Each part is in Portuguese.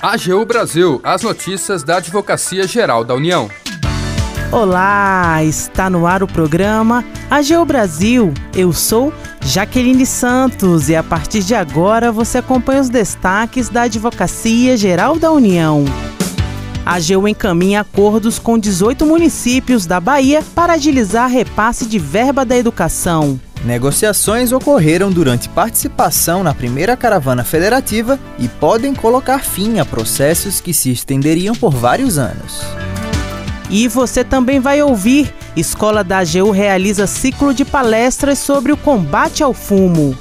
AGU Brasil, as notícias da Advocacia Geral da União. Olá, está no ar o programa AGU Brasil. Eu sou Jaqueline Santos e a partir de agora você acompanha os destaques da Advocacia Geral da União. A AGU encaminha acordos com 18 municípios da Bahia para agilizar repasse de verba da educação. Negociações ocorreram durante participação na primeira caravana federativa e podem colocar fim a processos que se estenderiam por vários anos. E você também vai ouvir: Escola da AGU realiza ciclo de palestras sobre o combate ao fumo.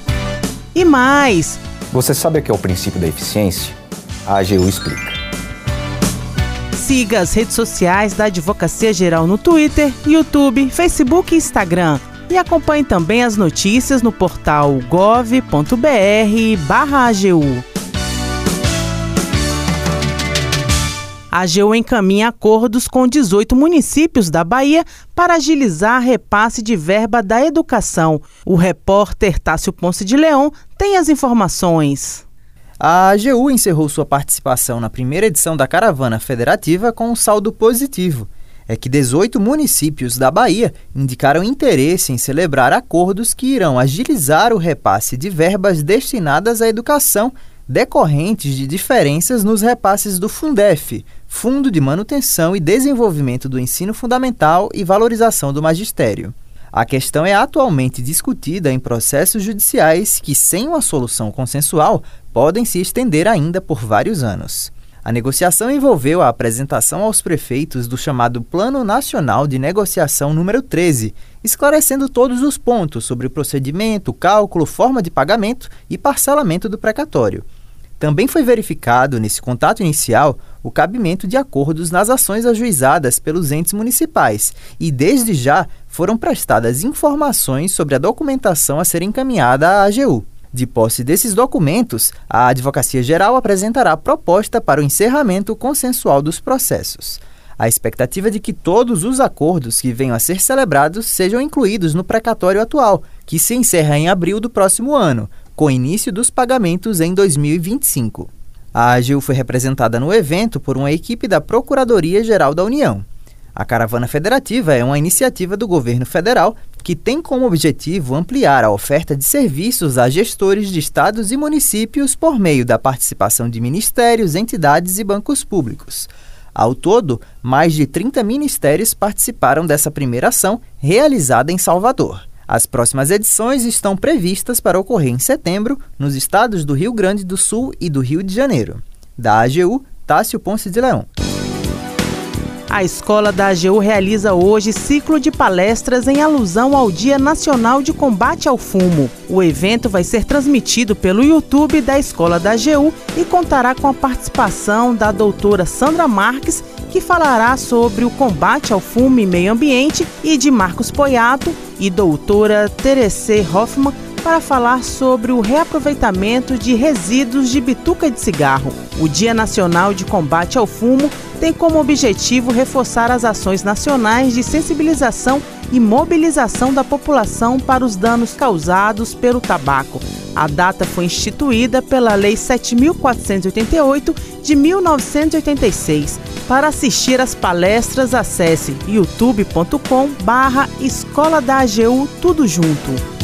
E mais. Você sabe o que é o princípio da eficiência? A AGU explica. Siga as redes sociais da Advocacia Geral no Twitter, YouTube, Facebook e Instagram. E acompanhe também as notícias no portal gov.br/agu. A AGU encaminha acordos com 18 municípios da Bahia para agilizar repasse de verba da educação. O repórter Tássio Ponce de Leão tem as informações. A AGU encerrou sua participação na primeira edição da Caravana Federativa com um saldo positivo. É que 18 municípios da Bahia indicaram interesse em celebrar acordos que irão agilizar o repasse de verbas destinadas à educação decorrentes de diferenças nos repasses do Fundef, Fundo de Manutenção e Desenvolvimento do Ensino Fundamental e Valorização do Magistério. A questão é atualmente discutida em processos judiciais que, sem uma solução consensual, podem se estender ainda por vários anos. A negociação envolveu a apresentação aos prefeitos do chamado Plano Nacional de Negociação número 13, esclarecendo todos os pontos sobre o procedimento, cálculo, forma de pagamento e parcelamento do precatório. Também foi verificado, nesse contato inicial, o cabimento de acordos nas ações ajuizadas pelos entes municipais e, desde já, foram prestadas informações sobre a documentação a ser encaminhada à AGU. De posse desses documentos, a Advocacia Geral apresentará proposta para o encerramento consensual dos processos. A expectativa de que todos os acordos que venham a ser celebrados sejam incluídos no precatório atual, que se encerra em abril do próximo ano, com início dos pagamentos em 2025. A AGU foi representada no evento por uma equipe da Procuradoria-Geral da União. A Caravana Federativa é uma iniciativa do governo federal que tem como objetivo ampliar a oferta de serviços a gestores de estados e municípios por meio da participação de ministérios, entidades e bancos públicos. Ao todo, mais de 30 ministérios participaram dessa primeira ação realizada em Salvador. As próximas edições estão previstas para ocorrer em setembro nos estados do Rio Grande do Sul e do Rio de Janeiro. Da AGU, Tássio Ponce de Leão. A escola da AGU realiza hoje ciclo de palestras em alusão ao Dia Nacional de Combate ao Fumo. O evento vai ser transmitido pelo YouTube da Escola da AGU e contará com a participação da doutora Sandra Marques, que falará sobre o combate ao fumo e meio ambiente, e de Marcos Poiato e doutora Terese Hoffmann, para falar sobre o reaproveitamento de resíduos de bituca de cigarro. O Dia Nacional de Combate ao Fumo tem como objetivo reforçar as ações nacionais de sensibilização e mobilização da população para os danos causados pelo tabaco. A data foi instituída pela Lei 7488 de 1986. Para assistir às palestras, acesse youtube.com/barra Escola da AGU Tudo Junto.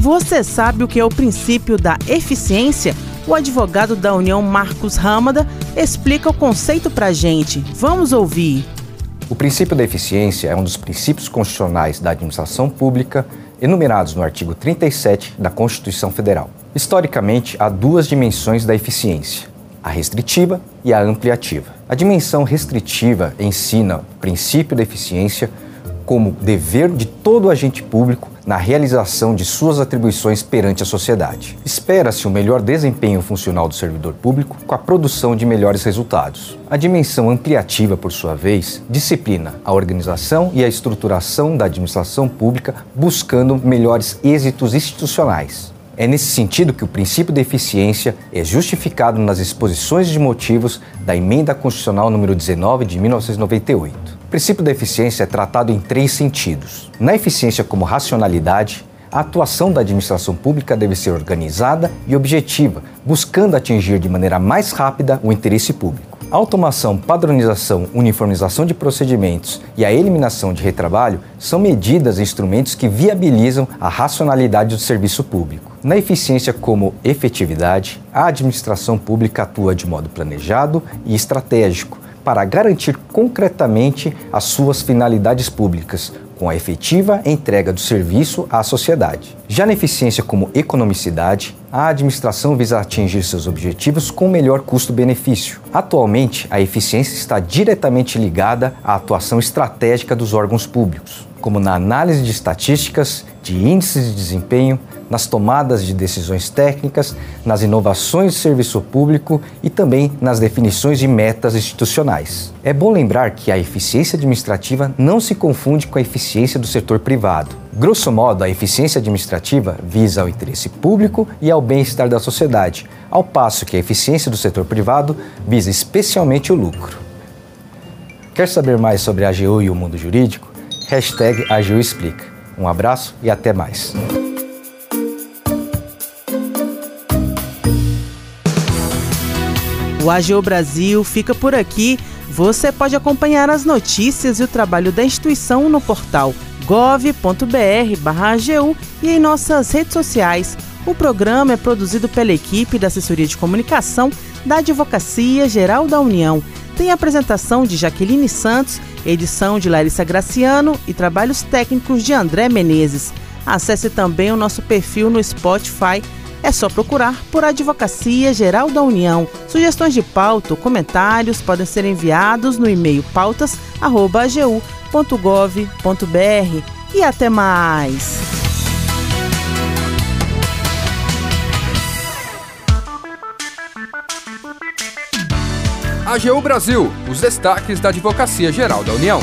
Você sabe o que é o princípio da eficiência? O advogado da União Marcos Ramada explica o conceito para a gente. Vamos ouvir. O princípio da eficiência é um dos princípios constitucionais da administração pública enumerados no artigo 37 da Constituição Federal. Historicamente, há duas dimensões da eficiência: a restritiva e a ampliativa. A dimensão restritiva ensina o princípio da eficiência como dever de todo agente público na realização de suas atribuições perante a sociedade. Espera-se um melhor desempenho funcional do servidor público com a produção de melhores resultados. A dimensão ampliativa, por sua vez, disciplina a organização e a estruturação da administração pública buscando melhores êxitos institucionais. É nesse sentido que o princípio da eficiência é justificado nas exposições de motivos da Emenda Constitucional número 19 de 1998. O princípio da eficiência é tratado em três sentidos. Na eficiência como racionalidade, A atuação da administração pública deve ser organizada e objetiva, buscando atingir de maneira mais rápida o interesse público. A automação, padronização, uniformização de procedimentos e a eliminação de retrabalho são medidas e instrumentos que viabilizam a racionalidade do serviço público. Na eficiência como efetividade, a administração pública atua de modo planejado e estratégico para garantir concretamente as suas finalidades públicas, com a efetiva entrega do serviço à sociedade. Já na eficiência como economicidade, a administração visa atingir seus objetivos com melhor custo-benefício. Atualmente, a eficiência está diretamente ligada à atuação estratégica dos órgãos públicos, como na análise de estatísticas, de índices de desempenho, nas tomadas de decisões técnicas, nas inovações de serviço público e também nas definições de metas institucionais. É bom lembrar que a eficiência administrativa não se confunde com a eficiência do setor privado. Grosso modo, a eficiência administrativa visa ao interesse público e ao bem-estar da sociedade, ao passo que a eficiência do setor privado visa especialmente o lucro. Quer saber mais sobre a AGU e o mundo jurídico? Hashtag AGU Explica. Um abraço e até mais. O AGU Brasil fica por aqui. Você pode acompanhar as notícias e o trabalho da instituição no portal gov.br/agu e em nossas redes sociais. O programa é produzido pela equipe da Assessoria de Comunicação da Advocacia Geral da União. Tem apresentação de Jaqueline Santos, edição de Larissa Graciano e trabalhos técnicos de André Menezes. Acesse também o nosso perfil no Spotify é só procurar por Advocacia Geral da União. Sugestões de pauta ou comentários podem ser enviados no e-mail pautas.agu.gov.br. E até mais! AGU Brasil, os destaques da Advocacia Geral da União.